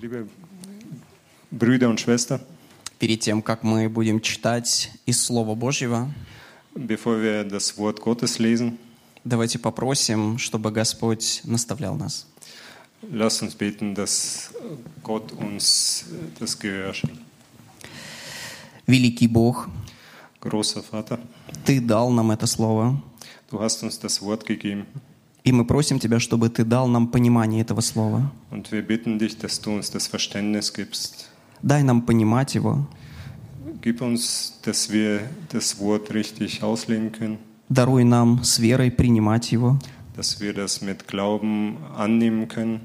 Liebe Brüder und Schwestern, перед тем, как мы будем читать из Слова Божьего, bevor wir das Wort Gottes lesen, давайте попросим, чтобы Господь наставлял нас. lasst uns beten, dass Gott uns das Gehör schenkt. Великий Бог, Großer Vater, Ты дал нам это Слово, du hast uns das Wort gegeben и мы просим Тебя, чтобы Ты дал нам понимание этого Слова. und wir bitten dich, dass du uns das Verständnis gibst. Дай нам понимать его, Gib uns, dass wir das Wort richtig auslegen können, даруй нам с верой принимать его, dass wir das mit Glauben annehmen können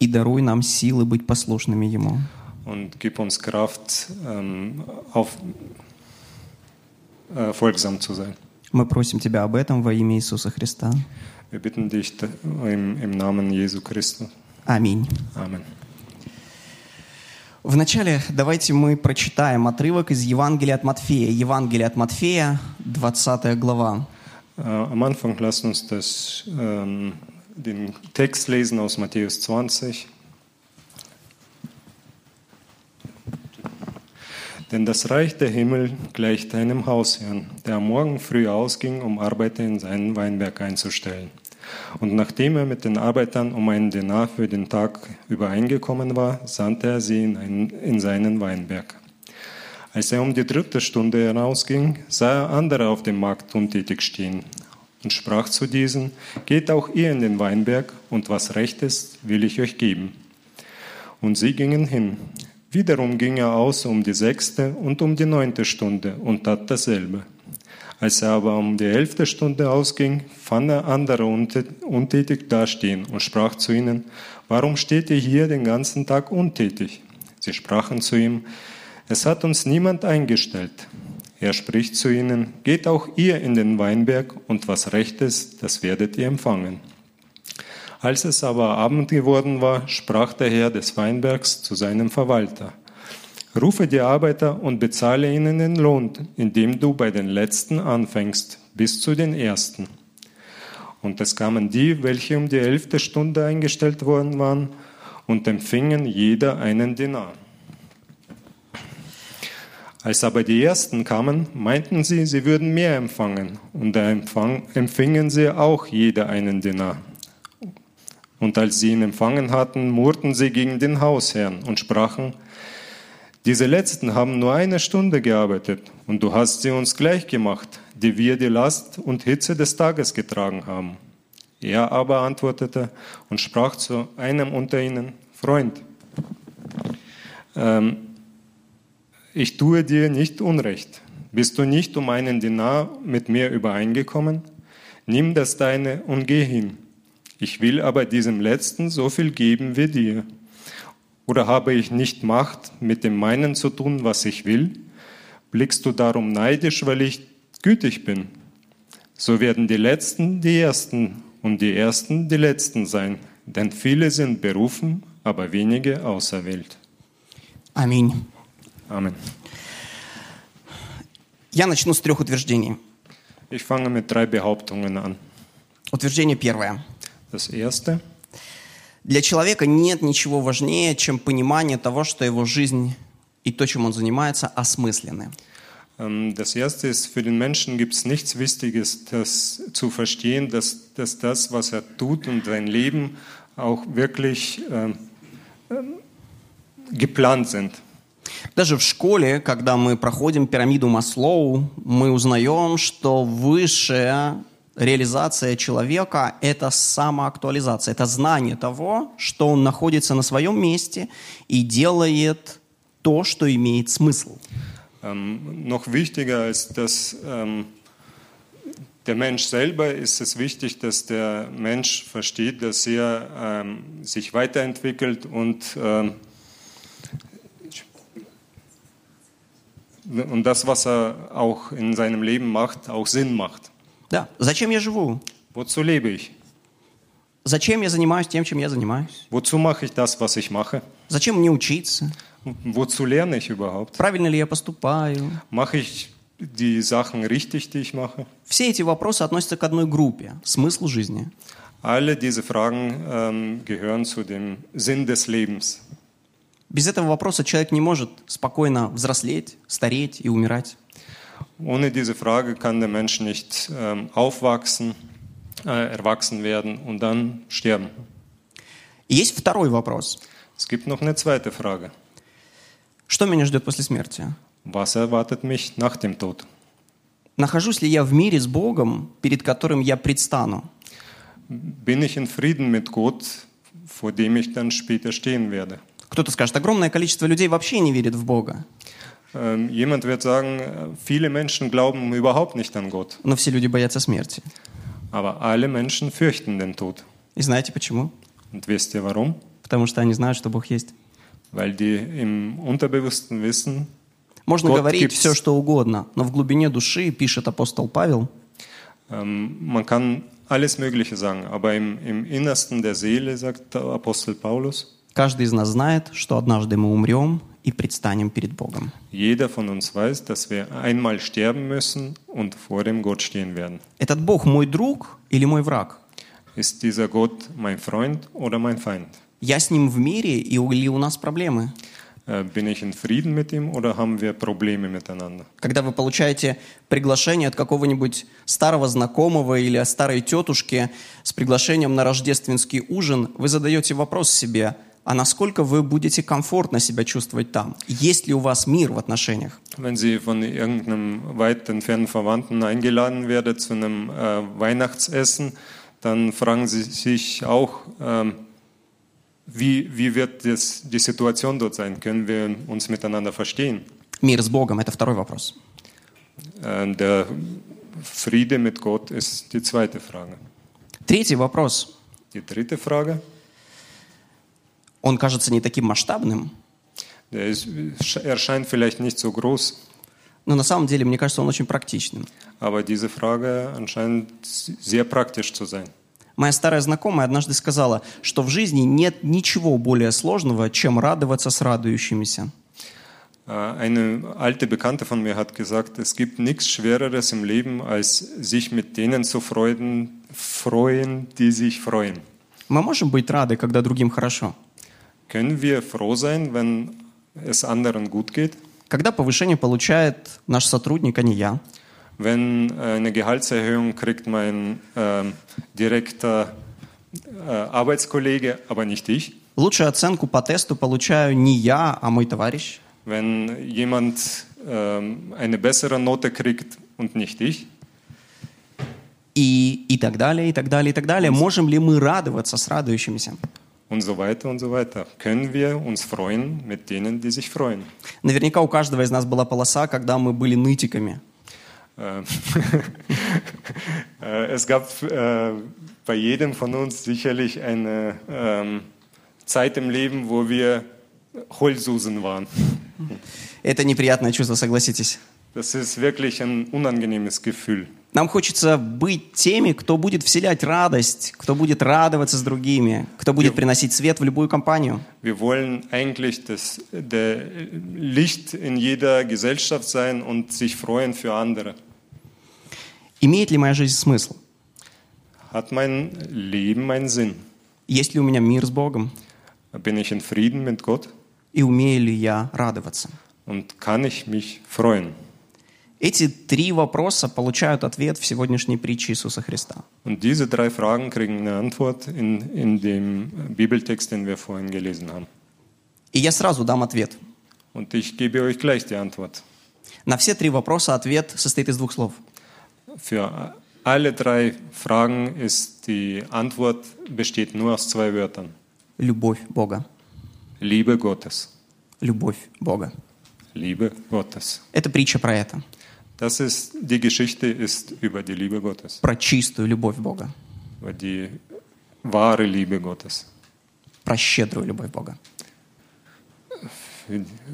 и даруй нам силы быть послушными Ему. und gib uns Kraft, ähm, auf, äh, folgsam zu sein. Мы просим Тебя об этом во имя Иисуса Христа. Wir bitten dich da- im, im Namen Jesu Christus. Аминь. Amen. Вначале давайте мы прочитаем отрывок из Евангелия от Матфея. Евангелие от Матфея, 20 глава. Äh, am Anfang lasst uns das, ähm, den Text lesen aus Matthäus 20. Denn das Reich der Himmel gleicht einem Hausherrn, der am Morgen früh ausging, um Arbeiter in seinen Weinberg einzustellen. Und nachdem er mit den Arbeitern um einen Denar für den Tag übereingekommen war, sandte er sie in, einen, in seinen Weinberg. Als er um die dritte Stunde hinausging, sah er andere auf dem Markt untätig stehen und sprach zu diesen, Geht auch ihr in den Weinberg, und was recht ist, will ich euch geben. Und sie gingen hin. Wiederum ging er aus um die sechste und um die neunte Stunde und tat dasselbe. Als er aber um die elfte Stunde ausging, fand er andere untät- untätig dastehen und sprach zu ihnen, Warum steht ihr hier den ganzen Tag untätig? Sie sprachen zu ihm, Es hat uns niemand eingestellt. Er spricht zu ihnen, Geht auch ihr in den Weinberg, und was recht ist, das werdet ihr empfangen. Als es aber Abend geworden war, sprach der Herr des Weinbergs zu seinem Verwalter, Rufe die Arbeiter und bezahle ihnen den Lohn, indem du bei den Letzten anfängst, bis zu den Ersten. Und es kamen die, welche um die elfte Stunde eingestellt worden waren, und empfingen jeder einen Denar. Als aber die Ersten kamen, meinten sie, sie würden mehr empfangen, und da empfingen sie auch jeder einen Denar. Und als sie ihn empfangen hatten, murrten sie gegen den Hausherrn und sprachen, diese Letzten haben nur eine Stunde gearbeitet, und du hast sie uns gleich gemacht, die wir die Last und Hitze des Tages getragen haben. Er aber antwortete und sprach zu einem unter ihnen, Freund, ähm, ich tue dir nicht Unrecht. Bist du nicht um einen Denar mit mir übereingekommen? Nimm das deine und geh hin. Ich will aber diesem Letzten so viel geben wie dir. Oder habe ich nicht Macht, mit dem meinen zu tun, was ich will? Blickst du darum neidisch, weil ich gütig bin? So werden die Letzten die Ersten und die Ersten die Letzten sein. Denn viele sind berufen, aber wenige auserwählt. Аминь. Amen. Я начну с трех утверждений. Ich fange mit drei Behauptungen an. Утверждение первое. Das erste, Для человека нет ничего важнее, чем понимание того, что его жизнь и то, чем он занимается, осмысленны. ähm, das erste ist, für den Menschen gibt es nichts Wichtiges, das zu verstehen, dass, dass das, was er tut und sein Leben auch wirklich ähm, geplant sind. Даже в школе, когда мы проходим пирамиду Маслоу, мы узнаем, что высшая реализация человека – это самоактуализация, это знание того, что он находится на своем месте и делает то, что имеет смысл. Ähm, noch wichtiger als dass ähm, der Mensch selber ist es wichtig, dass der Mensch versteht, dass er ähm, sich weiterentwickelt und und das, was er auch in seinem Leben macht, auch Sinn macht. Да. Зачем я живу? Wozu lebe ich? Зачем я занимаюсь тем, чем я занимаюсь? Wozu mache ich das, was ich mache? Зачем мне учиться? Wozu lerne ich überhaupt? Правильно ли я поступаю? Mache ich die Sachen richtig, die ich mache? Все эти вопросы относятся к одной группе – смыслу жизни. Alle diese Fragen ähm, gehören zu dem Sinn des Lebens. Без этого вопроса человек не может спокойно взрослеть, стареть и умирать. Ohne diese Frage kann der Mensch nicht ähm, aufwachsen, äh, erwachsen werden und dann sterben. И есть второй вопрос. Es gibt noch eine zweite Frage. Что меня ждет после смерти? Was erwartet mich nach dem Tod? Нахожусь ли я в мире с Богом, перед которым я предстану? Bin ich in Frieden mit Gott, vor dem ich dann später stehen werde? Кто-то скажет, огромное количество людей вообще не верит в Бога. Ähm, jemand wird sagen, äh, viele Menschen glauben überhaupt nicht an Gott, Но все люди боятся смерти. aber alle Menschen fürchten den Tod. И знаете почему? Und wisst ihr warum? Потому что они знают, что Бог есть. Weil die im Unterbewussten wissen, Можно Год говорить gibt's. все, что угодно, но в глубине души, пишет апостол Павел, ähm, man kann alles Mögliche sagen, aber im, im Innersten der Seele, sagt der Apostel Paulus, каждый из нас знает, что однажды мы умрем и предстанем перед Богом. jeder von uns weiß, dass wir einmal sterben müssen und vor dem Gott stehen werden. Этот Бог мой друг или мой враг? Ist dieser Gott mein Freund oder mein Feind? Я с ним в мире или у нас проблемы? Äh, bin ich in Frieden mit ihm oder haben wir Probleme miteinander? Когда вы получаете приглашение от какого-нибудь старого знакомого или старой тетушки с приглашением на рождественский ужин, вы задаете вопрос себе, а насколько вы будете комфортно себя чувствовать там? Есть ли у вас мир в отношениях? Wenn Sie von irgendeinem weit entfernten Verwandten eingeladen werden zu einem äh, Weihnachtsessen, dann fragen Sie sich auch, ähm, wie, wie wird das, die Situation dort sein? Können wir uns miteinander verstehen? Мир с Богом – это второй вопрос. Äh, der Friede mit Gott ist die zweite Frage. Третий вопрос, Die dritte Frage, он кажется не таким масштабным, vielleicht nicht so groß, но на самом деле, мне кажется, он очень практичным. aber diese Frage anscheinend sehr praktisch zu sein. Моя старая знакомая однажды сказала, что в жизни нет ничего более сложного, чем радоваться с радующимися. Äh, Eine alte Bekannte von mir hat gesagt, es gibt nichts Schwereres im Leben, als sich mit denen zu freuen, freuen, die sich freuen. Мы можем быть рады, когда другим хорошо. Können wir froh sein, wenn es anderen gut geht? Когда повышение получает наш сотрудник, а не я. Wenn äh, eine Gehaltserhöhung kriegt mein ähm, direkter äh, Arbeitskollege, aber nicht ich? Лучшую оценку по тесту получаю не я, а мой товарищ. Wenn jemand ähm, eine bessere Note kriegt und nicht ich? И, и так далее, и так далее, и так далее. Можем ли мы радоваться с радующимися? Und so weiter und so weiter. Können wir uns freuen mit denen, die sich freuen? Наверняка у каждого из нас была полоса, когда мы были нытиками. Äh, äh, es gab äh, bei jedem von uns sicherlich eine ähm, Zeit im Leben, wo wir Heulsusen waren. Это неприятное чувство, согласитесь. Das ist wirklich ein unangenehmes Gefühl. Нам хочется быть теми, кто будет вселять радость, кто будет радоваться с другими, кто будет приносить свет в любую компанию. Wir wollen eigentlich das der Licht in jeder Gesellschaft sein und sich freuen für andere. Имеет ли моя жизнь смысл? Hat mein Leben einen Sinn? Есть ли у меня мир с Богом? Bin ich in Frieden mit Gott? И умею ли я радоваться? Und kann ich mich freuen? Эти три вопроса получают ответ в сегодняшней притче Иисуса Христа. Und diese drei Fragen kriegen eine Antwort in, in dem Bibeltext, den wir vorhin gelesen haben. И я сразу дам ответ. Und ich gebe euch gleich die Antwort. На все три вопроса ответ состоит из двух слов. Für alle drei Fragen ist die Antwort besteht nur aus zwei Wörtern. Любовь Бога. Liebe Gottes. Любовь Бога. Liebe Gottes. Это притча про это. Das ist, die Geschichte ist über die Liebe Gottes, Про чистую любовь Бога. über die wahre Liebe Gottes, Про щедрую любовь Бога.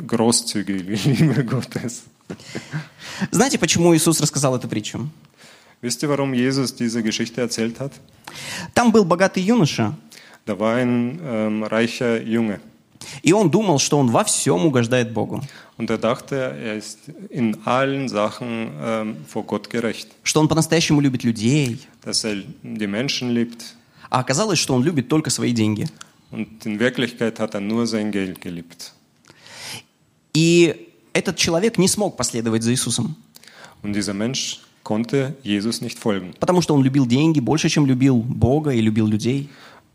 großzügige Liebe Gottes. Знаете, почему Иисус рассказал эту притчу? Wisst ihr, warum Jesus diese Geschichte erzählt hat? Там был богатый юноша, Da war ein ähm, reicher Junge и он думал, что он во всем угождает Богу. und er dachte, er ist in allen Sachen ähm, vor Gott gerecht, Что он по-настоящему любит людей. dass er die Menschen liebt А оказалось, что он любит только свои деньги. und in Wirklichkeit hat er nur sein Geld geliebt. И этот человек не смог последовать за Иисусом, Und dieser Mensch konnte Jesus nicht folgen, потому что он любил деньги больше, чем любил Бога и любил людей.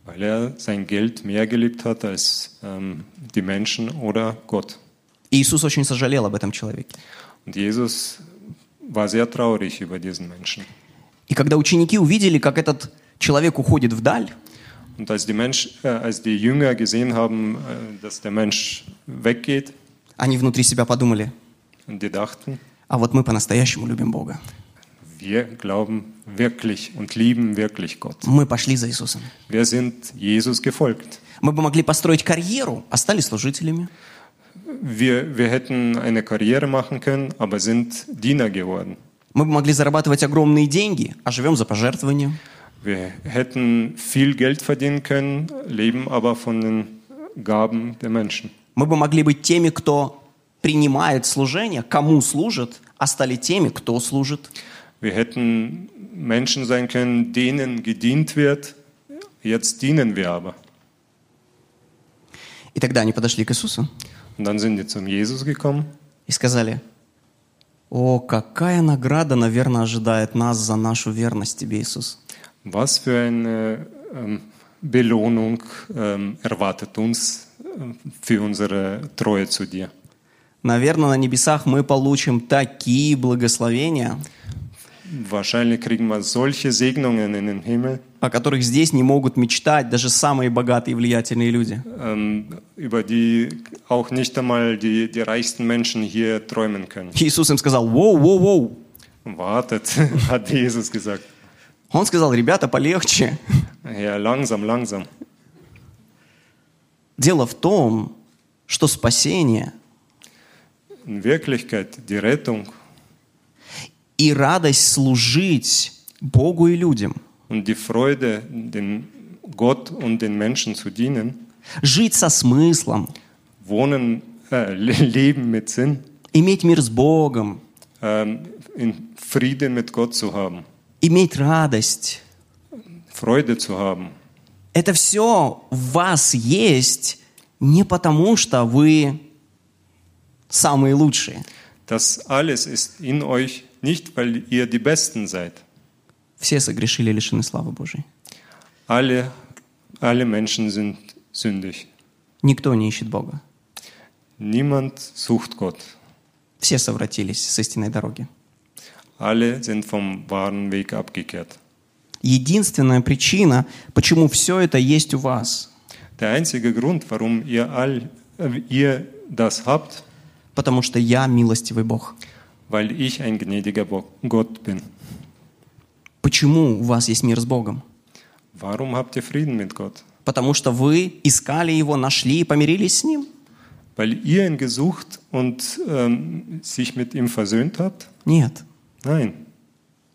weil er sein Geld mehr geliebt hat als ähm, die Menschen oder Gott. Иисус очень сожалел об этом человеке. Menschen. И когда ученики увидели, как этот человек уходит вдаль, Und als die, Mensch, äh, als die Jünger gesehen haben, äh, dass der Mensch weggeht, они внутри себя подумали, und die dachten, а вот мы по-настоящему любим Бога. wir glauben wirklich und lieben wirklich Gott. Мы пошли за Иисусом. Wir sind Jesus gefolgt. Мы бы могли построить карьеру, а стали служителями. Wir, wir hätten eine Karriere machen können, aber sind Diener geworden. Мы бы могли зарабатывать огромные деньги, а живем за пожертвования. Wir hätten viel Geld verdienen können, leben aber von den Gaben der Menschen. Мы бы могли быть теми, кто принимает служение, кому служит, а стали теми, кто служит. Wir hätten Menschen sein können, denen gedient wird. Jetzt dienen wir aber. И тогда они подошли к Иисусу Und dann sind die zum Jesus gekommen и сказали, «О, какая награда, наверное, ожидает нас за нашу верность Тебе, Иисус». Was für eine ähm, Belohnung ähm, erwartet uns ähm, für unsere Treue zu dir? Наверное, на небесах мы получим такие благословения, Wahrscheinlich kriegen wir solche Segnungen in den Himmel, о которых здесь не могут мечтать даже самые богатые и влиятельные люди. über die auch nicht einmal die, die reichsten Menschen hier träumen können. Иисус им сказал, воу, воу, воу. Wartet, hat Jesus gesagt. Он сказал, ребята, полегче. Ja, langsam, langsam. Дело в том, что спасение In Wirklichkeit, die Rettung и радость служить Богу и людям, und die Freude, dem Gott und den Menschen zu dienen, жить со смыслом, wohnen, äh, le- leben mit Sinn, иметь мир с Богом, ähm, in Frieden mit Gott zu haben, иметь радость. Freude zu haben. Это все в вас есть не потому, что вы самые лучшие. Das alles ist in euch nicht, weil ihr die Besten seid. Все согрешили и лишены славы Божией. Alle, alle Menschen sind sündig. Никто не ищет Бога. Niemand sucht Gott. Все совратились с истинной дороги. Alle sind vom wahren Weg abgekehrt. Единственная причина, почему все это есть у вас, Der einzige Grund, warum ihr, all, äh, ihr das habt, потому что я милостивый Бог. weil ich ein gnädiger Gott bin. Почему у вас есть мир с Богом? Warum habt ihr Frieden mit Gott? Потому что вы искали Его, нашли и помирились с Ним? Weil ihr ihn gesucht und ähm, sich mit ihm versöhnt habt? Нет. Nein,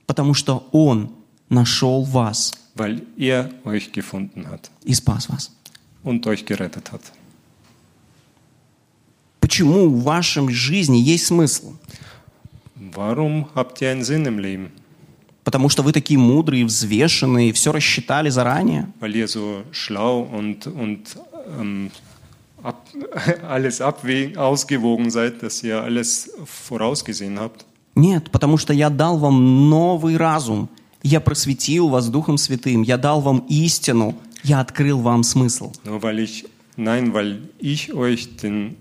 Потому что Он нашел вас weil er euch gefunden hat и спас вас. und euch gerettet hat. Почему в вашем жизни есть смысл? Warum habt ihr einen Sinn im Leben? Потому что вы такие мудрые, взвешенные, все рассчитали заранее? Weil ihr so schlau und, und ähm, ab, alles abwägen, ausgewogen seid, dass ihr alles vorausgesehen habt? Нет, потому что я дал вам новый разум. Я просветил вас Духом Святым. Я дал вам истину. Я открыл вам смысл. Nur weil ich, nein, weil ich euch den,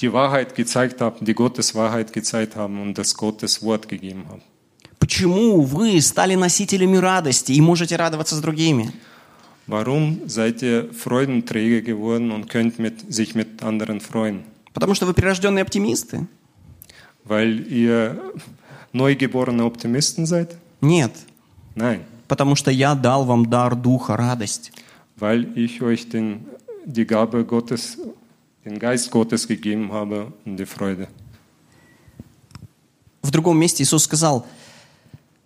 die Wahrheit gezeigt habe, die Gottes Wahrheit gezeigt haben und das Gottes Wort gegeben habe. Почему вы стали носителями радости и можете радоваться с другими? Warum seid ihr Freudenträger geworden und könnt mit, sich mit anderen freuen? Потому что вы прирожденные оптимисты? Weil ihr neugeborene Optimisten seid? Нет, Nein, потому что я дал вам дар Духа, радость. weil ich euch den, die Gabe Gottes den Geist Gottes gegeben habe und die Freude. В другом месте Иисус сказал,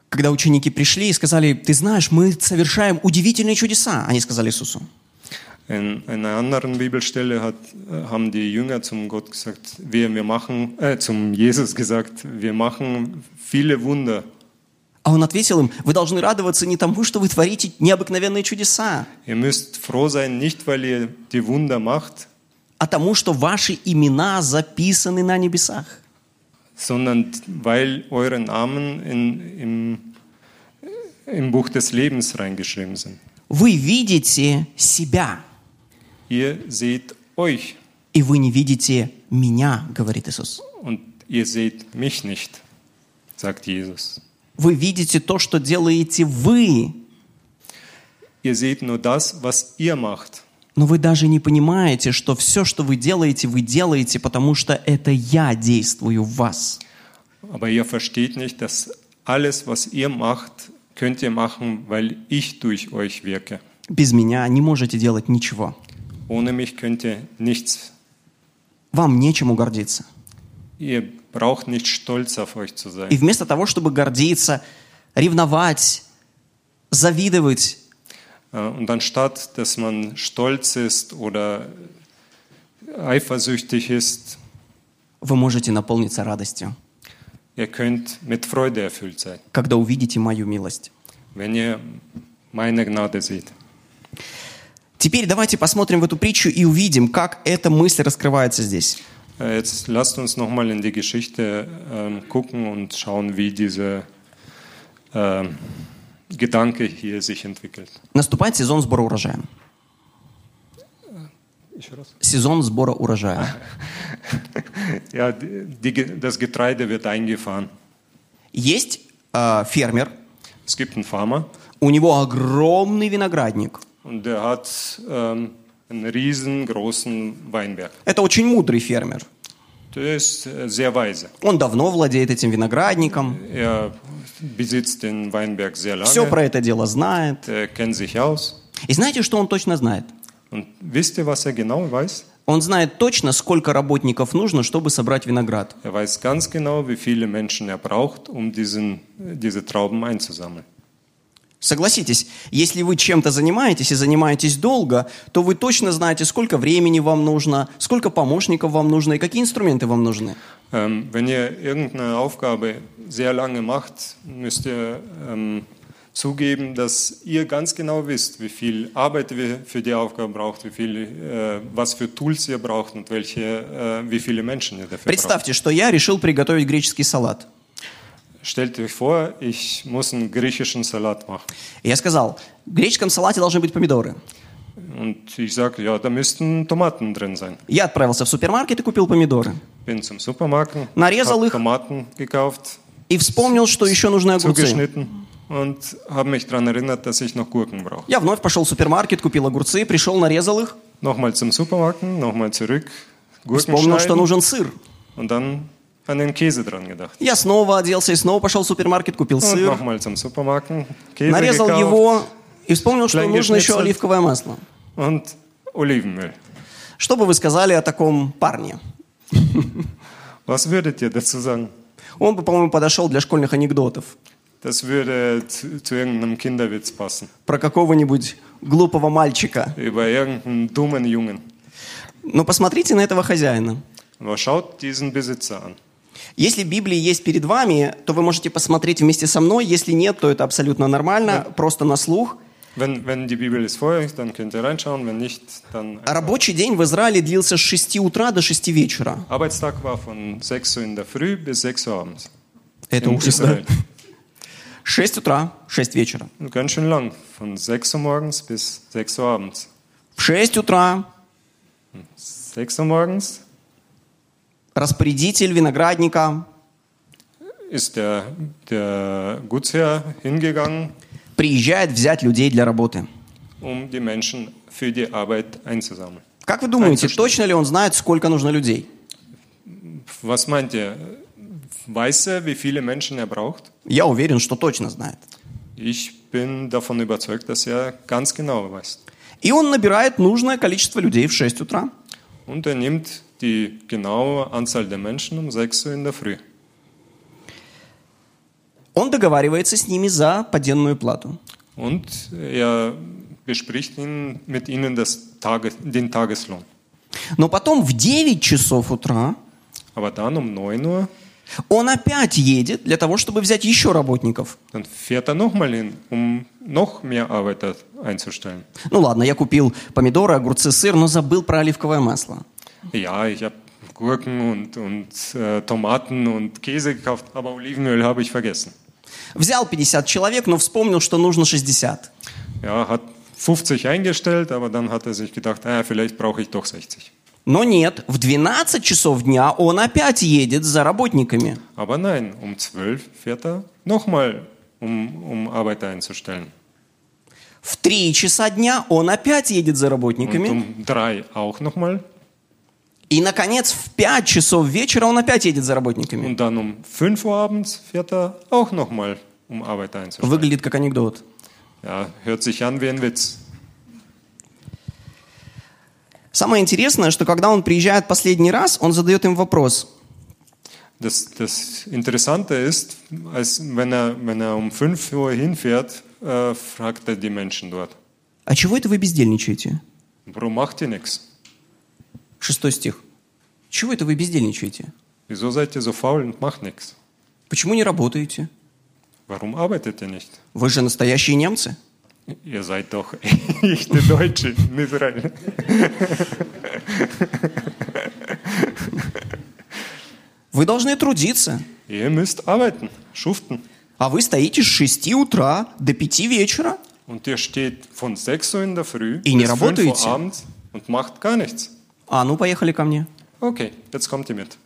когда ученики пришли и сказали, ты знаешь, мы совершаем удивительные чудеса. Они сказали Иисусу. In einer anderen Bibelstelle hat, äh, haben die Jünger zum Gott gesagt, wir, wir machen, äh, zum Jesus gesagt, wir machen viele Wunder. А он ответил им, вы должны радоваться не тому, что вы творите необыкновенные чудеса, Ihr müsst froh sein, nicht weil ihr die Wunder macht, а тому, что ваши имена записаны на небесах. sondern weil eure Namen in, im, im Buch des Lebens reingeschrieben sind. Вы видите себя, Ihr seht euch и вы не видите меня, говорит Иисус. und ihr seht mich nicht, sagt Jesus. Вы видите то, что делаете вы, Ihr seht nur das, was ihr macht. Но вы даже не понимаете, что все, что вы делаете, вы делаете, потому что это я действую в вас. Aber ihr versteht nicht, dass alles, was ihr macht, könnt ihr machen, weil ich durch euch wirke. Без меня не можете делать ничего. Ohne mich könnt ihr nichts. Вам нечему гордиться. Ihr braucht nicht stolz auf euch zu И sein. вместо того, чтобы гордиться, ревновать, завидовать, Und anstatt, dass man stolz ist oder eifersüchtig ist, вы можете наполниться радостью, ihr könnt mit Freude erfüllt sein, когда увидите мою милость. wenn ihr meine Gnade seht. Теперь давайте посмотрим в эту притчу и увидим, как эта мысль раскрывается здесь. Äh, Jetzt lasst uns nochmal in die Geschichte ähm, gucken und schauen, wie dieser ähm, Gedanke hier sich entwickelt. Наступает сезон сбора урожая. Сезон сбора урожая. Ja, die, das Getreide wird eingefahren. Есть э, фермер, Es gibt einen Farmer у него огромный виноградник. und der hat ähm, einen riesengroßen Weinberg. Это очень мудрый фермер. Äh, sehr weise. Он давно владеет этим виноградником, Er besitzt den Weinberg sehr все про это дело знает. Er kennt sich aus. И знаете, что он точно знает? Und wisst ihr, was er genau weiß? Он знает точно, сколько работников нужно, чтобы собрать виноград. Er weiß ganz genau, wie viele Menschen er braucht, um diesen, diese Trauben einzusammeln. Согласитесь, если вы чем-то занимаетесь и занимаетесь долго, то вы точно знаете, сколько времени вам нужно, сколько помощников вам нужно и какие инструменты вам нужны. Ähm, wenn ihr irgendeine Aufgabe sehr lange macht, müsst ihr ähm, zugeben, dass ihr ganz genau wisst, wie viel Arbeit ihr für die Aufgabe braucht, wie viel, äh, was für Tools ihr braucht und welche, äh, wie viele Menschen ihr dafür braucht. Представьте, что я решил приготовить греческий салат. Stellt euch vor, ich muss einen griechischen Salat machen. И я сказал, в греческом салате должны быть помидоры. Und ich sage, ja, da müssten Tomaten drin sein. Я отправился в супермаркет и купил помидоры. Bin zum Supermarkt, Нарезал их. Tomaten gekauft, И вспомнил, что еще нужны огурцы. und habe mich daran erinnert, dass ich noch Gurken brauche. Я вновь пошел в супермаркет, купил огурцы, пришел, нарезал их. Nochmal zum Supermarkt, nochmal zurück, Gurken Вспомнил, что нужен сыр. und dann Я снова оделся и снова пошел в супермаркет, купил сыр. Нарезал его и вспомнил, что нужно еще оливковое масло. Что бы вы сказали о таком парне? Was würdet ihr dazu sagen? Он бы, по-моему, подошел для школьных анекдотов Das würde zu, zu irgendeinem Kinderwitz passen. про какого-нибудь глупого мальчика. Über irgendeinen dummen Jungen. Но посмотрите на этого хозяина. Aber schaut diesen Besitzer an. Если Библия есть перед вами, то вы можете посмотреть вместе со мной. Если нет, то это абсолютно нормально, просто на слух. Wenn, wenn die Bibel ist vor euch, dann könnt ihr reinschauen. Wenn nicht, dann. einfach. Рабочий день в Израиле длился с 6 утра до 6 вечера. Arbeitstag war von 6 Uhr in der Früh bis 6 Uhr abends. Это ужас, да? Israel. 6 утра, 6 вечера. Ganz schön lang. Von 6 Uhr morgens bis 6 Uhr abends. В 6 утра 6 Uhr morgens распорядитель виноградника ist der, der Gutsherr hingegangen, приезжает взять людей для работы. um die Menschen für die Arbeit einzusammeln. Как вы думаете, точно ли он знает, сколько нужно людей? Was meint ihr? Weiß er, wie viele Menschen er braucht? Я уверен, что точно знает. Ich bin davon überzeugt, dass er ganz genau weiß. И он набирает нужное количество людей в 6 утра. Und er nimmt die genaue Anzahl der Menschen um 6 Uhr in der Früh. Он договаривается с ними за поденную плату. Und er bespricht ihn, mit ihnen das Tages, den Tageslohn. Но потом в 9 часов утра Aber dann um 9 Uhr, он опять едет для того, чтобы взять еще работников. er um. Ну ладно, я купил помидоры, огурцы, сыр, но забыл про оливковое масло. Ja, ich habe Gurken und, und äh, Tomaten und Käse gekauft, aber Olivenöl habe ich vergessen. Взял 50 человек, но вспомнил, что нужно 60. Ja, hat 50 eingestellt, aber dann hat er sich gedacht, ah, vielleicht brauche ich doch 60. Но нет, в 12 часов дня он опять едет за работниками. Aber nein, um 12 fährt er nochmal, um, um Arbeiter einzustellen. В 3 часа дня он опять едет за Und работниками. um 3 auch nochmal. И, наконец, в 5 часов вечера он опять едет за работниками. Und dann um 5 Uhr abends fährt er auch nochmal, um Arbeiter einzustellen. Выглядит как анекдот. Ja, hört sich an wie ein Witz. Самое интересное, что когда он приезжает последний раз, он задает им вопрос. Das, das Interessante ist, als wenn, er, wenn er um 5 Uhr hinfährt, äh, fragt er die Menschen dort, А чего это вы бездельничаете? warum macht ihr nichts? Шестой стих. Чего это вы бездельничаете? Wieso seid ihr so faul und macht nichts? Почему не работаете? Warum arbeitet ihr nicht? Вы же настоящие немцы. Ihr seid doch echte Deutsche in Israel. Вы должны трудиться. Ihr müsst arbeiten, schuften. А вы стоите с 6 утра до 5 вечера. Und ihr steht von 6 Uhr in der Früh И не bis 5 работаете? Abends und macht gar nichts. А, ну, поехали ко мне. Okay, jetzt kommt ihr mit.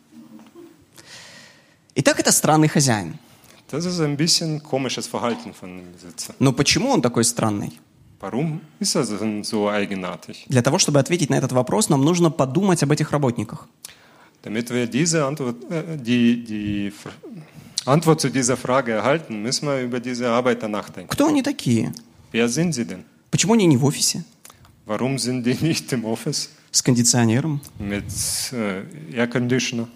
Итак, это странный хозяин. Das ist ein bisschen komisches Verhalten von dem Besitzer. Но почему он такой странный? Warum ist er so eigenartig? Для того, чтобы ответить на этот вопрос, нам нужно подумать об этих работниках. Damit wir diese Antwort, äh, die, die Antwort zu dieser Frage erhalten, müssen wir über diese Arbeiter nachdenken. Кто они такие? Wer sind sie denn? Почему они не в офисе? Warum sind die nicht im Office С кондиционером? mit äh, Air Conditioner,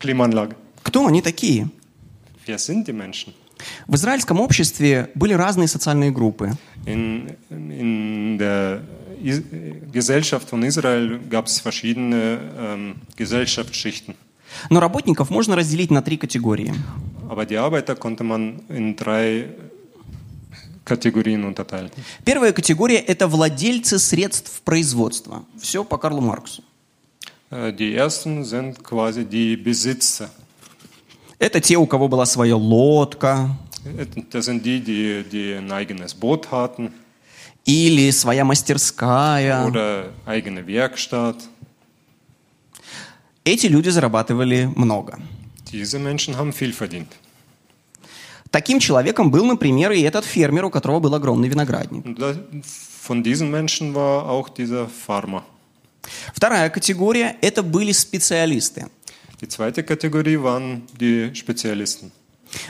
Klimaanlage? Кто они такие? Wer sind die Menschen? В израильском обществе были разные социальные группы. In, in der Is Gesellschaft von Israel gab es verschiedene ähm, Gesellschaftsschichten. Но работников можно разделить на три категории. Aber die Arbeiter konnte man in drei Kategorien unterteilen. Первая категория – это владельцы средств производства. Все по Карлу Марксу. Äh, Die ersten sind quasi die Besitzer. Это те, у кого была своя лодка Das sind die, die, die ein eigenes Boot hatten или своя мастерская. oder eigene Werkstatt. Эти люди зарабатывали много. Diese Menschen haben viel verdient. Таким человеком был, например, и этот фермер, у которого был огромный виноградник. Und da, von diesen Menschen war auch dieser Farmer. Вторая категория – это были специалисты. Die zweite Kategorie waren die Spezialisten.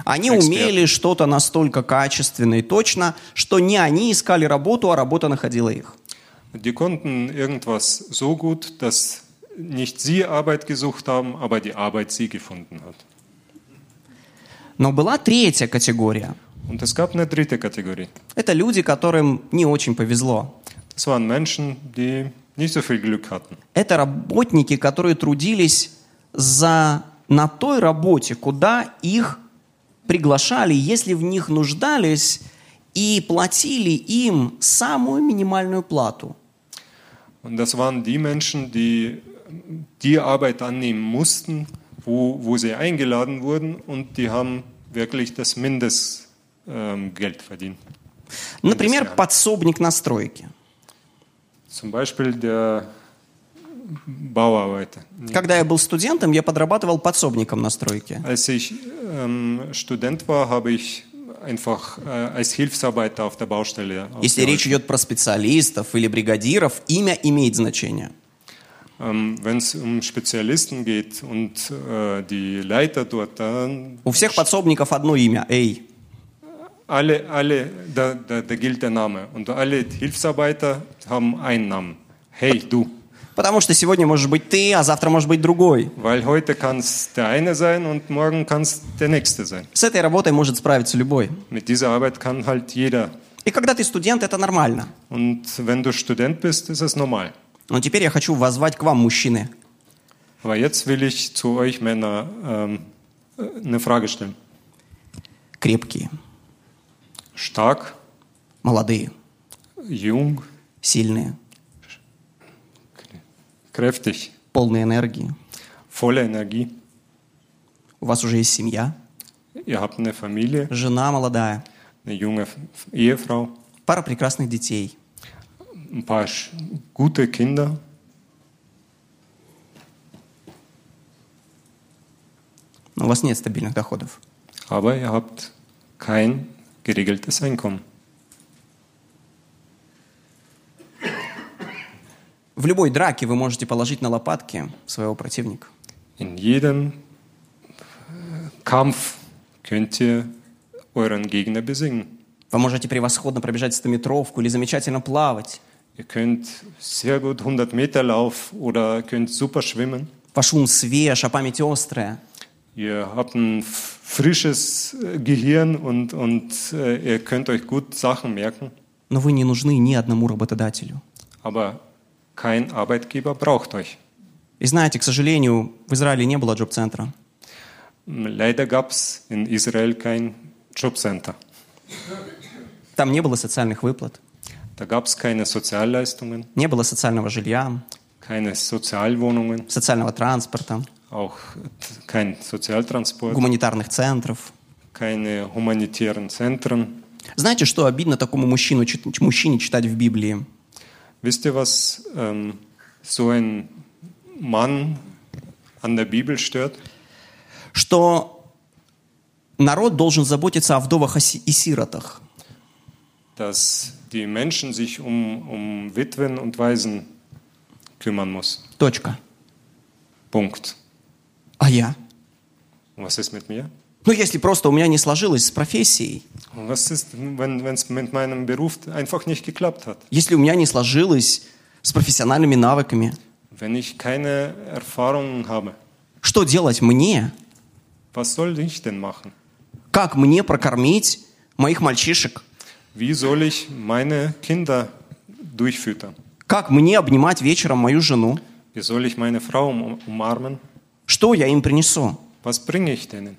Они Эксперты. умели что-то настолько качественно и точно, что не они искали работу, а работа находила их. Die konnten irgendwas so gut, dass nicht sie Arbeit gesucht haben, aber die Arbeit sie gefunden hat. Но была третья категория. Und es gab eine dritte Kategorie. Это люди, которым не очень повезло. Das waren Menschen, die nicht so viel Glück hatten. Это работники, которые трудились за, на той работе, куда их приглашали, если в них нуждались, и платили им самую минимальную плату. Und das waren die Menschen, die die Arbeit annehmen mussten, wo, wo sie eingeladen wurden und die haben wirklich das Mindestgeld ähm, verdient. Например, подсобник на стройке. Zum Beispiel der Bauarbeiter. Когда я был студентом, я подрабатывал подсобником на стройке. Als ich ähm, Student war, habe ich einfach äh, als Hilfsarbeiter auf der Baustelle Если речь идет про специалистов или бригадиров, имя имеет значение. Ähm, Wenn es um Spezialisten geht und äh, die Leiter dort, dann У всех подсобников одно имя – Эй. alle, alle da, da, da gilt der Name. Und alle Hilfsarbeiter haben einen Namen. Hey, du. Потому что сегодня может быть ты, а завтра может быть другой. Weil heute der eine sein und morgen der nächste sein. С этой работой может справиться любой. Mit dieser Arbeit kann halt jeder. И когда ты студент, это нормально. Und wenn du Student bist, ist es normal. Но теперь я хочу воззвать к вам, мужчины. Aber jetzt will ich zu euch Männer ähm, äh, eine Frage stellen. Крепкие, Stark, молодые, jung, сильные, kräftig, полные энергии. voller Energie. У вас уже есть семья, Ihr habt eine Familie, жена молодая, eine junge Ehefrau, пара прекрасных детей. ein paar gute Kinder, Но у вас нет стабильных доходов. aber ihr habt kein geregeltes Einkommen. В любой драке вы можете положить на лопатки своего противника. In jedem äh, Kampf könnt ihr euren Gegner besiegen. Вы можете превосходно пробежать стометровку или замечательно плавать. Ihr könnt sehr gut 100 Meter Lauf oder könnt super schwimmen. Ваш ум свеж, а память острая. Ihr habt ein frisches äh, Gehirn und, und äh, ihr könnt euch gut Sachen merken. Но вы не нужны ни одному работодателю. Aber kein Arbeitgeber braucht euch. И знаете, к сожалению, в Израиле не было джоб-центра. Leider gab es in Israel kein Jobcenter. Там не было социальных выплат, Da gab es keine Sozialleistungen, не было социального жилья, keine Sozialwohnungen, социального транспорта, auch kein Sozialtransport, гуманитарных центров. keine humanitären Zentren. Знаете, что обидно такому мужчину, чит- мужчине читать в Библии? Wisst ihr, was ähm, so ein Mann an der Bibel stört? Что народ должен заботиться о вдовах и си- и сиротах. Dass die Menschen sich um, um Witwen und Waisen kümmern muss. Точка. Punkt. А я? Und was ist mit mir? Ну, если просто у меня не сложилось с профессией, Und was ist, wenn es mit meinem Beruf einfach nicht geklappt hat? если у меня не сложилось с профессиональными навыками, Wenn ich keine Erfahrungen habe, что делать мне? was soll ich denn machen? Как мне прокормить моих мальчишек? Wie soll ich meine Kinder durchfüttern? Как мне обнимать вечером мою жену? Wie soll ich meine Frau um, umarmen? Что я им принесу? Was bringe ich denen?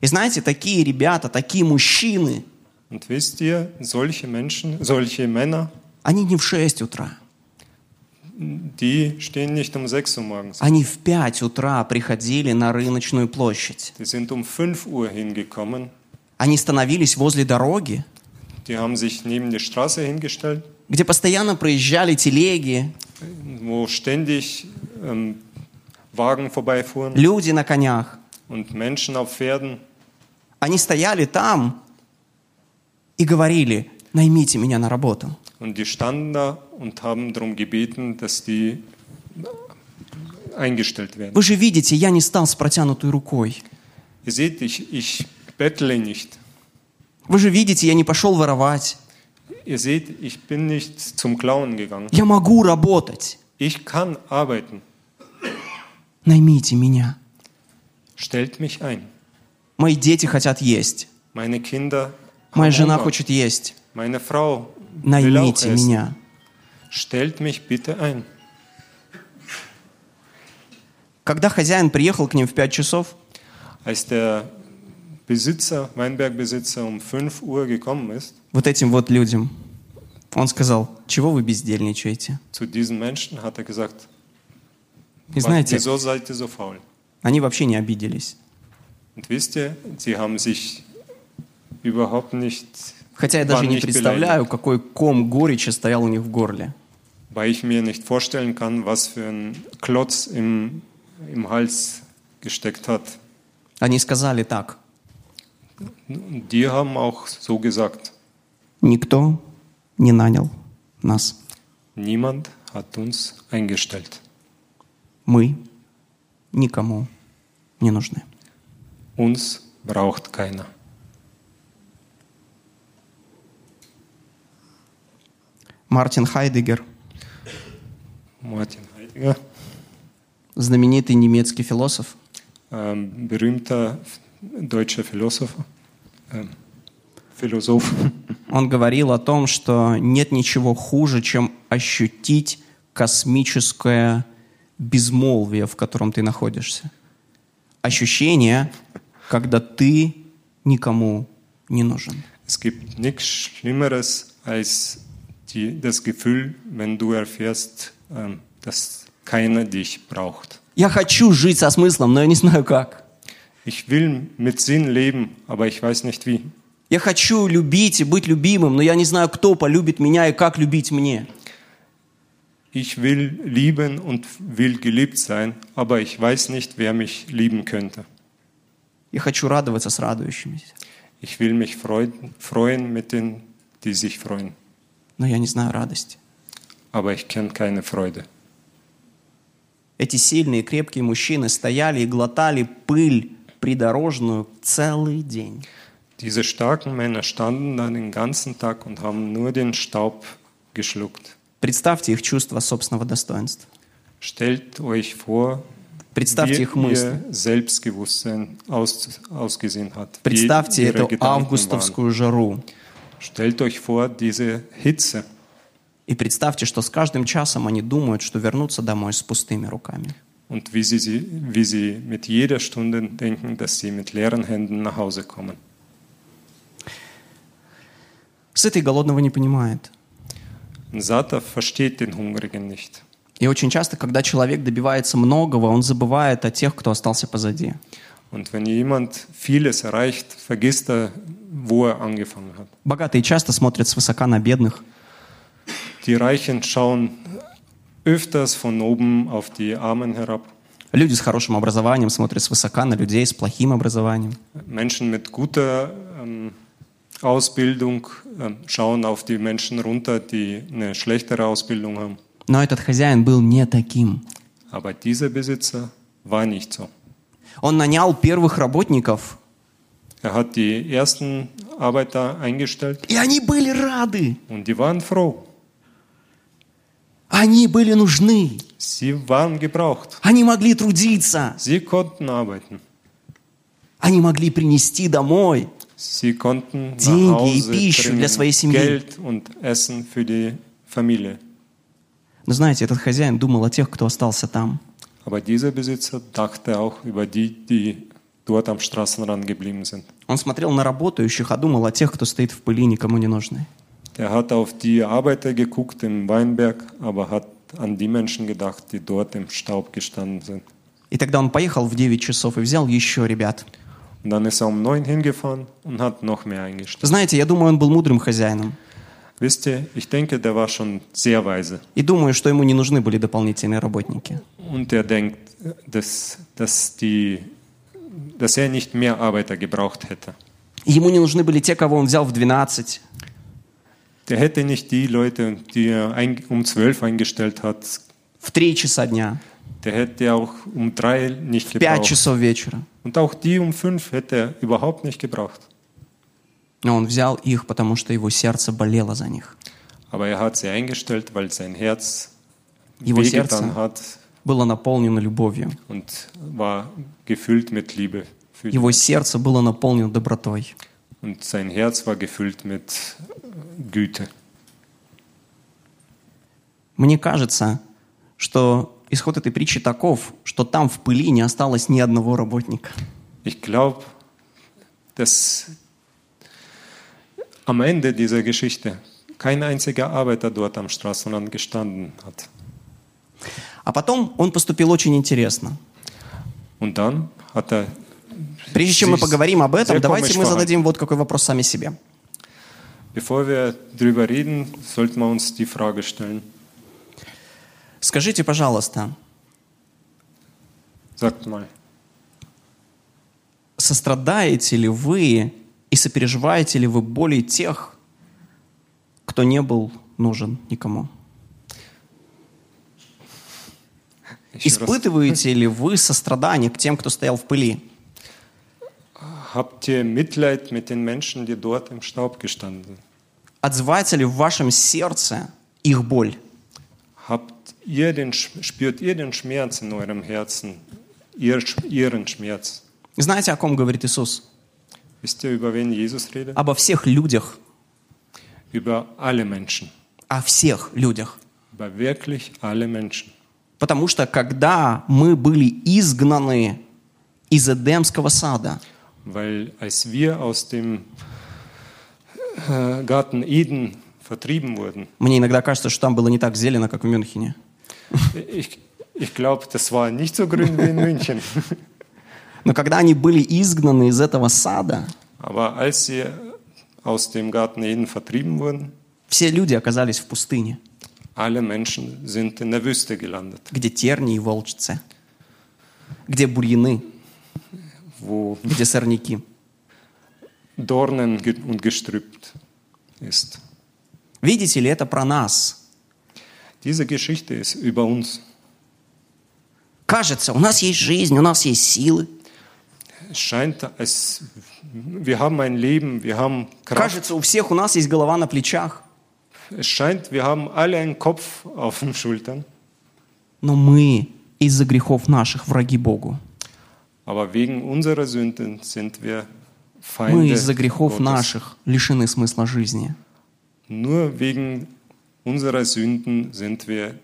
И знаете, такие ребята, такие мужчины, Und wisst ihr, solche Menschen, solche Männer, они не в 6 утра, die stehen nicht um 6 Uhr morgens. они в 5 утра приходили на рыночную площадь. Die sind um 5 Uhr hingekommen. Они становились возле дороги, Die haben sich neben die Straße hingestellt, где постоянно проезжали телеги, wo ständig ähm, Wagen vorbeifuhren люди на конях. und Menschen auf Pferden. Они стояли там и говорили, наймите меня на работу. Und die standen da und haben darum gebeten, dass die eingestellt werden. Вы же видите, я не стал с протянутой рукой. Ihr seht, ich, ich bettle nicht. Вы же видите, я не пошел воровать. Ihr seht, ich bin nicht zum Klauen gegangen. Я могу работать. Ich kann arbeiten. Наймите меня. Stellt mich ein. Мои дети хотят есть. Моя жена хочет есть. Наймите меня. Когда хозяин приехал к ним в 5 часов, Besitzer, Weinbergbesitzer um 5 Uhr gekommen ist, вот этим вот людям, он сказал, чего вы бездельничаете? zu diesen Menschen hat er gesagt, И знаете, wieso seid ihr so faul? они вообще не обиделись. Und wisst ihr, sie haben sich überhaupt nicht, Хотя я даже не представляю, какой ком горечи стоял у них в горле. weil ich mir nicht vorstellen kann, was für ein Klotz im, im Hals gesteckt hat. Они сказали так, die haben auch so gesagt, никто не нанял нас. niemand hat uns eingestellt. Мы никому не нужны. Uns braucht keiner. Мартин Хайдегер, Heidegger Ja, знаменитый немецкий философ, ähm, berühmter deutscher Philosoph, ähm, Philosoph, он говорил о том, что нет ничего хуже, чем ощутить космическое безмолвие, в котором ты находишься. Ощущение, когда ты никому не нужен. Es gibt nichts Schlimmeres als die, das Gefühl, wenn du erfährst, ähm, dass keiner dich braucht. Я хочу жить со смыслом, но я не знаю как. Ich will mit Sinn leben, aber ich weiß nicht wie. Я хочу любить и быть любимым, но я не знаю, кто полюбит меня и как любить мне. Ich will lieben und will geliebt sein, aber ich weiß nicht, wer mich lieben könnte. Я хочу радоваться с радующимися, Ich will mich freuen, freuen mit denen, die sich freuen, но я не знаю радости. aber ich kenne keine Freude. Эти сильные, крепкие мужчины стояли и глотали пыль придорожную целый день. Diese starken Männer standen da den ganzen Tag und haben nur den Staub geschluckt. Представьте их чувство собственного достоинства. Stellt euch vor, Представьте wie их мысли. aus, hat. Представьте эту waren. августовскую жару. Stellt euch vor, diese Hitze. И представьте, что с каждым часом они думают, что вернутся домой с пустыми руками. Und wie sie, sie- wie sie mit jeder Stunde denken, dass sie mit leeren Händen nach Hause kommen. Сытый голодного не понимает. Ein Satter versteht den Hungrigen nicht. И очень часто, когда человек добивается многого, он забывает о тех, кто остался позади. Und wenn jemand vieles erreicht, vergisst er, wo er angefangen hat. Богатые часто смотрят свысока на бедных. Die Reichen schauen öfters von oben auf die Armen herab. Люди с хорошим образованием смотрят свысока на людей с плохим образованием. Menschen mit guter ähm, Ausbildung ähm, schauen auf die Menschen runter, die eine schlechtere Ausbildung haben. Но этот хозяин был не таким. Aber dieser Besitzer war nicht so. Он нанял первых работников, Er hat die ersten Arbeiter eingestellt и они были рады. und die waren froh. Они были нужны. Sie waren gebraucht. Они могли трудиться. Sie konnten arbeiten. Они могли принести домой. Sie konnten Деньги и пищу для своей семьи. Geld und Essen für die Familie. Но знаете, этот хозяин думал о тех, кто остался там. Aber dieser Besitzer dachte auch über die, die dort am Straßenrand geblieben sind. Он смотрел на работающих, а думал о тех, кто стоит в пыли, никому не нужный. Er hat auf die Arbeiter geguckt im Weinberg, aber hat an die Menschen gedacht, die dort im Staub gestanden sind. И тогда он поехал в 9 часов и взял еще ребят. Und dann ist er um neun hingefahren und hat noch mehr eingestellt. Знаете, я думаю, он был мудрым хозяином. Wisst ihr, ich denke, der war schon sehr weise. И думаю, что ему не нужны были дополнительные работники. Und er denkt, dass, dass, die, dass er nicht mehr Arbeiter gebraucht hätte. Ему не нужны были те, кого он взял в 12. Der hätte nicht die Leute, die er ein, um zwölf eingestellt hat, в 3 часа дня, der hätte auch um drei nicht в 5 gebraucht. часов вечера. Und auch die um fünf hätte er überhaupt nicht gebraucht. Но он взял их, потому что его сердце болело за них. Aber er hat sie eingestellt, weil sein Herz Его сердце hat было наполнено любовью. und war gefüllt mit Liebe. Его сердце было наполнено добротой. Und sein Herz war gefüllt mit Güte. Мне кажется, что исход этой притчи таков, что там в пыли не осталось ни одного работника. Ich glaube, dass am Ende dieser Geschichte kein einziger Arbeiter dort am Straßenrand gestanden hat. А потом он поступил очень интересно. Und dann hat er, Прежде чем мы поговорим об этом, давайте мы зададим вот какой вопрос сами себе. bevor wir reden, sollten wir uns die Frage stellen, Скажите, пожалуйста, sagt mal, сострадаете ли вы и сопереживаете ли вы боли тех, кто не был нужен никому? еще раз, Испытываете ли вы сострадание к тем, кто стоял в пыли? habt ihr Mitleid mit den Menschen, die dort im Staub gestanden sind? Отзывается ли в вашем сердце их боль? Habt ihr den, spürt ihr den Schmerz in eurem Herzen, ihr, ihren Schmerz? Знаете, о ком говорит Иисус? Wisst ihr, über wen Jesus redet? Обо всех людях. Über alle Menschen. О всех людях. Über wirklich alle Menschen. Потому что когда мы были изгнаны из Эдемского сада, Weil als wir aus dem äh, Garten Eden vertrieben wurden, мне иногда кажется, что там было не так зелено, как в Мюнхене. ich, ich glaube, das war nicht so grün wie in München. Но когда они были изгнаны из этого сада, Aber als sie aus dem Garten Eden vertrieben wurden, все люди оказались в пустыне, alle Menschen sind in der Wüste gelandet, где тернии и волчцы, где бурьяны, wo где сорняки. Dornen ge- und Gestrüpp ist. Видите ли, это про нас. Diese Geschichte ist über uns. Кажется, у нас есть жизнь, у нас есть силы. Es scheint, als wir haben ein Leben, wir haben Kraft. Кажется, у всех у нас есть голова на плечах. Es scheint, wir haben alle einen Kopf auf den Schultern. Но мы из-за грехов наших враги Богу. Aber wegen unserer Sünden sind wir Мы из-за грехов Gottes. наших лишены смысла жизни. Nur wegen unserer Sünden sind wir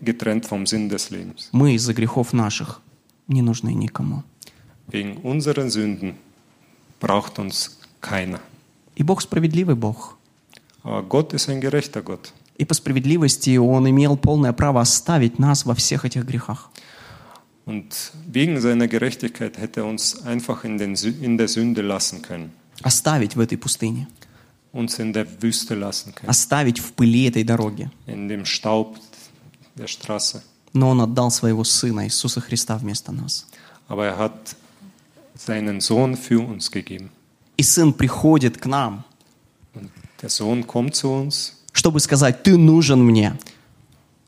getrennt vom Sinn des Lebens. Мы из-за грехов наших не нужны никому. Wegen unserer Sünden braucht uns keiner. И Бог справедливый Бог. Aber Gott ist ein gerechter Gott. И по справедливости Он имел полное право оставить нас во всех этих грехах. Und wegen seiner Gerechtigkeit hätte er uns einfach in, den, in der Sünde lassen können. Оставить в этой пустыне. Uns in der Wüste lassen können. Оставить в пыли этой дороги. In dem Staub der Straße. Но Он отдал Своего Сына Иисуса Христа вместо нас. Aber er hat seinen Sohn für uns gegeben. И Сын приходит к нам, der Sohn kommt zu uns, чтобы сказать, ты нужен мне,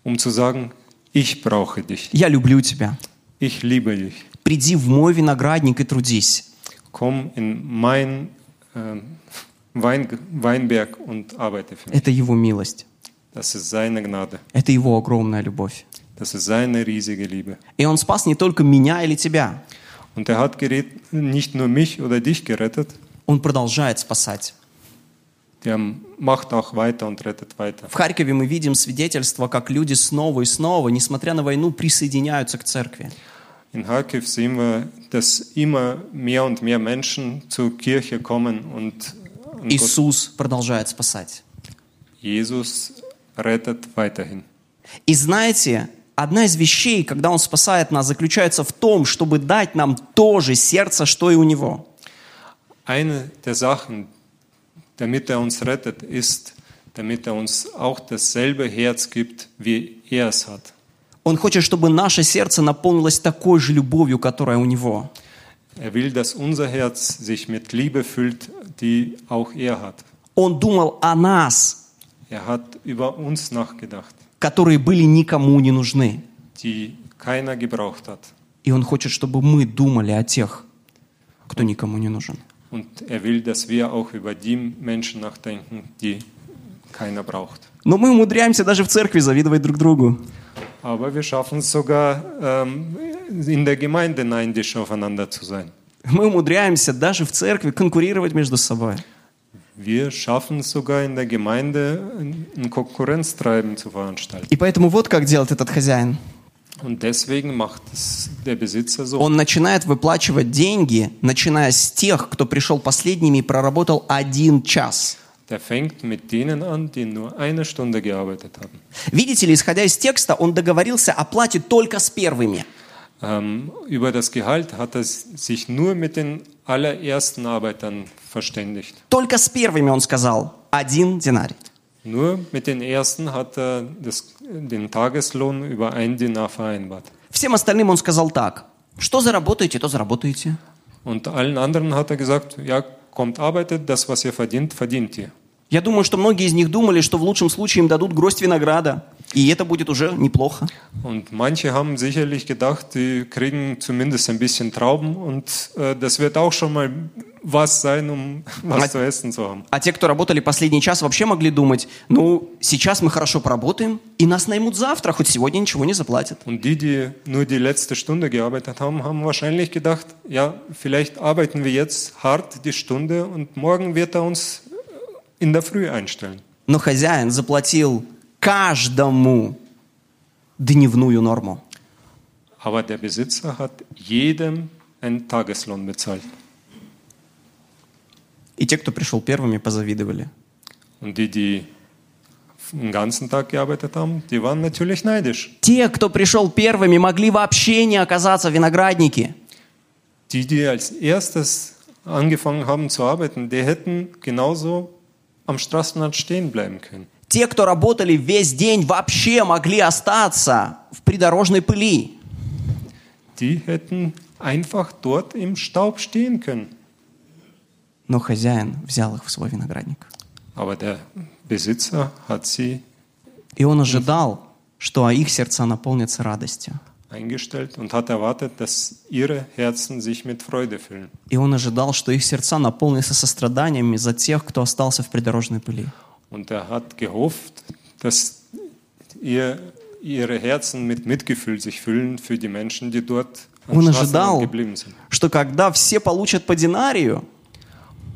um zu sagen, ich brauche dich. я люблю тебя. Ich liebe dich. Приди в мой виноградник и трудись. Komm in mein ähm, Wein, Weinberg und arbeite für mich. Это Его милость. Das ist seine Gnade. Это Его огромная любовь. Das ist seine riesige Liebe. И Он спас не только меня или тебя. Und er hat gerät, nicht nur mich oder dich gerettet, Он продолжает спасать. der macht auch weiter und rettet weiter. В Харькове мы видим свидетельство, как люди снова и снова, несмотря на войну, присоединяются к церкви. In Kharkiv sehen wir, dass immer mehr und mehr Menschen zur Kirche kommen und an Gott, Иисус продолжает спасать. Jesus rettet weiterhin. И знаете, одна из вещей, когда Он спасает нас, заключается в том, чтобы дать нам то же сердце, что и у Него. Eine der Sachen, damit er uns rettet, ist, damit er uns auch dasselbe Herz gibt, wie er es hat. Он хочет, чтобы наше сердце наполнилось такой же любовью, которая у Него. Er will, dass unser Herz sich mit Liebe füllt, die auch er hat. Он думал о нас, Er hat über uns nachgedacht, которые были никому не нужны. И Он хочет, чтобы мы думали о тех, кто никому не нужен. Er. Но мы умудряемся даже в церкви завидовать друг другу. Aber wir schaffen es sogar, ähm, in der Gemeinde neidisch aufeinander zu sein. Мы умудряемся даже в церкви конкурировать между собой. Wir schaffen es sogar in der Gemeinde, ein Konkurrenztreiben zu veranstalten. И поэтому вот как делает этот хозяин. Und deswegen macht es der Besitzer so. Он начинает выплачивать деньги, начиная с тех, кто пришел последними и проработал один час. Der fängt mit denen an, die nur eine Stunde gearbeitet haben. Видите ли, исходя из текста, он договорился о плате только с первыми. Ähm, über das Gehalt hat er sich nur mit den allerersten Arbeitern verständigt. Только с первыми он сказал один динарий. Nur mit den ersten hat er das, den Tageslohn über ein Dinar vereinbart. Всем остальным он сказал так. Что заработаете, то заработаете. Und allen anderen hat er gesagt, ja, kommt, arbeitet, das, was ihr verdient, verdient ihr. Я думаю, что многие из них думали, что в лучшем случае им дадут гроздь винограда. И это будет уже неплохо. Und manche haben sicherlich gedacht, die kriegen zumindest ein bisschen Trauben und äh, das wird auch schon mal was sein, um was А- zu essen zu haben. А те, кто работали последний час, вообще могли думать, ну, сейчас мы хорошо поработаем, и нас наймут завтра, хоть сегодня ничего не заплатят. Und die, die nur die letzte Stunde gearbeitet haben, haben wahrscheinlich gedacht, ja, vielleicht arbeiten wir jetzt hart die Stunde und morgen wird er uns in der Früh einstellen. Но хозяин заплатил каждому дневную норму. Aber der Besitzer hat jedem einen Tageslohn bezahlt. И те, кто пришел первыми, позавидовали. Und die, die den ganzen Tag gearbeitet haben, die waren natürlich neidisch. Те, кто пришел первыми, могли вообще не оказаться в винограднике. Die, die als erstes angefangen haben zu arbeiten, die hätten genauso am Straßenrand stehen bleiben können. Те, кто работали весь день, вообще могли остаться в придорожной пыли. Die hätten einfach dort im Staub stehen können. Но хозяин взял их в свой виноградник. Aber der Besitzer hat sie И он ожидал, что их сердца наполнятся радостью. eingestellt und hat erwartet, dass ihre Herzen sich mit Freude füllen. И он ожидал, что их сердца наполнятся состраданиями за тех, кто остался в придорожной пыли. Und er hat gehofft, dass ihr, ihre Herzen mit Mitgefühl sich füllen für die Menschen, die dort am Он Straßenrand ожидал, geblieben sind. что когда все получат по динарию,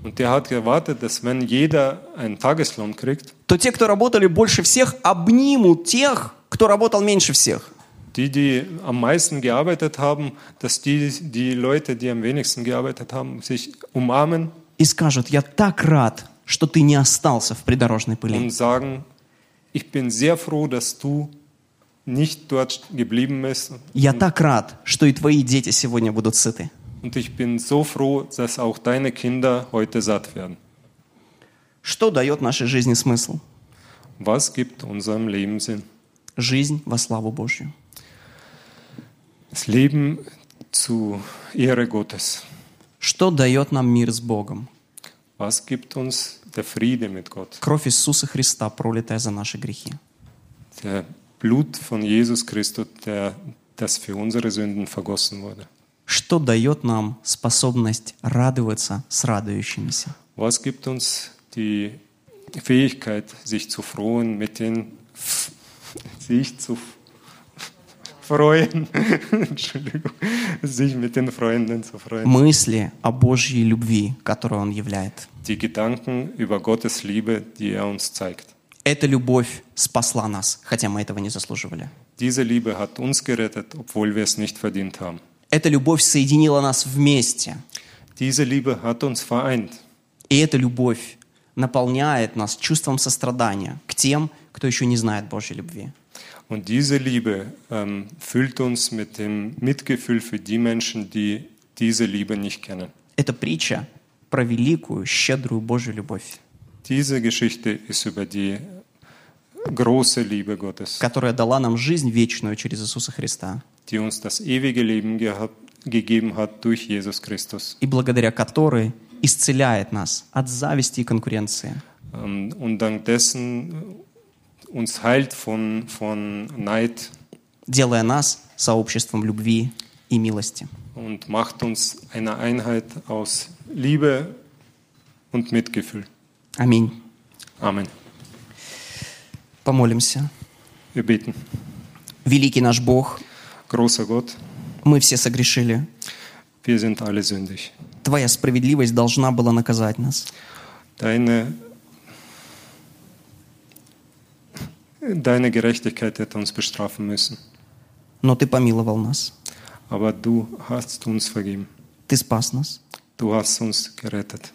Und der hat gewartet, dass wenn jeder einen Tageslohn kriegt, то те, кто работали больше всех, обнимут тех, кто работал меньше всех. die, die am meisten gearbeitet haben, dass die, die Leute, die am wenigsten gearbeitet haben, sich umarmen И скажут, я так рад, что ты не остался в придорожной пыли. sagen, ich bin sehr froh, dass du nicht dort geblieben bist. Я так рад, что и твои дети сегодня будут сыты. Und ich bin so froh, dass auch deine Kinder heute satt werden. Что дает нашей жизни смысл? Was gibt unserem Leben Sinn? Жизнь во славу Божью. Das Leben zu Ehre Gottes. Что дает нам мир с Богом? Was gibt uns der Friede mit Gott? Кровь Иисуса Христа, пролитая за наши грехи. Der Blut von Jesus Christus, der, das für unsere Sünden vergossen wurde. Что дает нам способность радоваться с радующимися? Was gibt uns die Fähigkeit, sich zu freuen mit den, sich zu freuen, Entschuldigung, sich mit den Freunden zu freuen. Мысли о Божьей любви, которую Он являет. Die Gedanken über Gottes Liebe, die er uns zeigt. Эта любовь спасла нас, хотя мы этого не заслуживали. Diese Liebe hat uns gerettet, obwohl wir es nicht verdient haben. Эта любовь соединила нас вместе. Diese Liebe hat uns vereint. И эта любовь наполняет нас чувством сострадания к тем, кто еще не знает Божьей любви. Und diese Liebe ähm, füllt uns mit dem Mitgefühl für die Menschen, die diese Liebe nicht kennen. Это притча про великую, щедрую Божью любовь, Diese Geschichte ist über die große Liebe Gottes, которая дала нам жизнь вечную через Иисуса Христа, die uns das ewige Leben gehabt, gegeben hat durch Jesus Christus и благодаря которой исцеляет нас от зависти и конкуренции, ähm, und dank dessen uns heilt von, von Neid делая нас сообществом любви и милости. und macht uns eine Einheit aus Liebe und Mitgefühl. Аминь. Amen. Помолимся. Wir beten. Великий наш Бог, Großer Gott, мы все согрешили. wir sind alle sündig. Твоя справедливость должна была наказать нас. Deine, deine Gerechtigkeit hätte uns bestrafen müssen. Но Ты помиловал нас. Aber du hast uns vergeben. Ты спас нас. Du hast uns gerettet.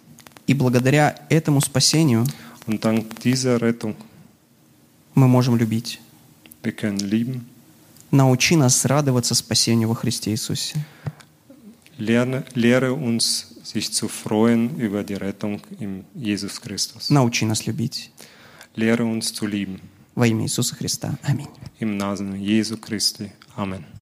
И благодаря этому спасению Und dank dieser Rettung, мы можем любить. wir können lieben. Научи нас радоваться спасению во Христе Иисусе. Lerne, lehre uns, sich zu freuen über die Rettung in Jesus Christus. Научи нас любить. Lehre uns zu lieben. Во имя Иисуса Христа. Аминь. Im Namen Jesu Christi. Amen.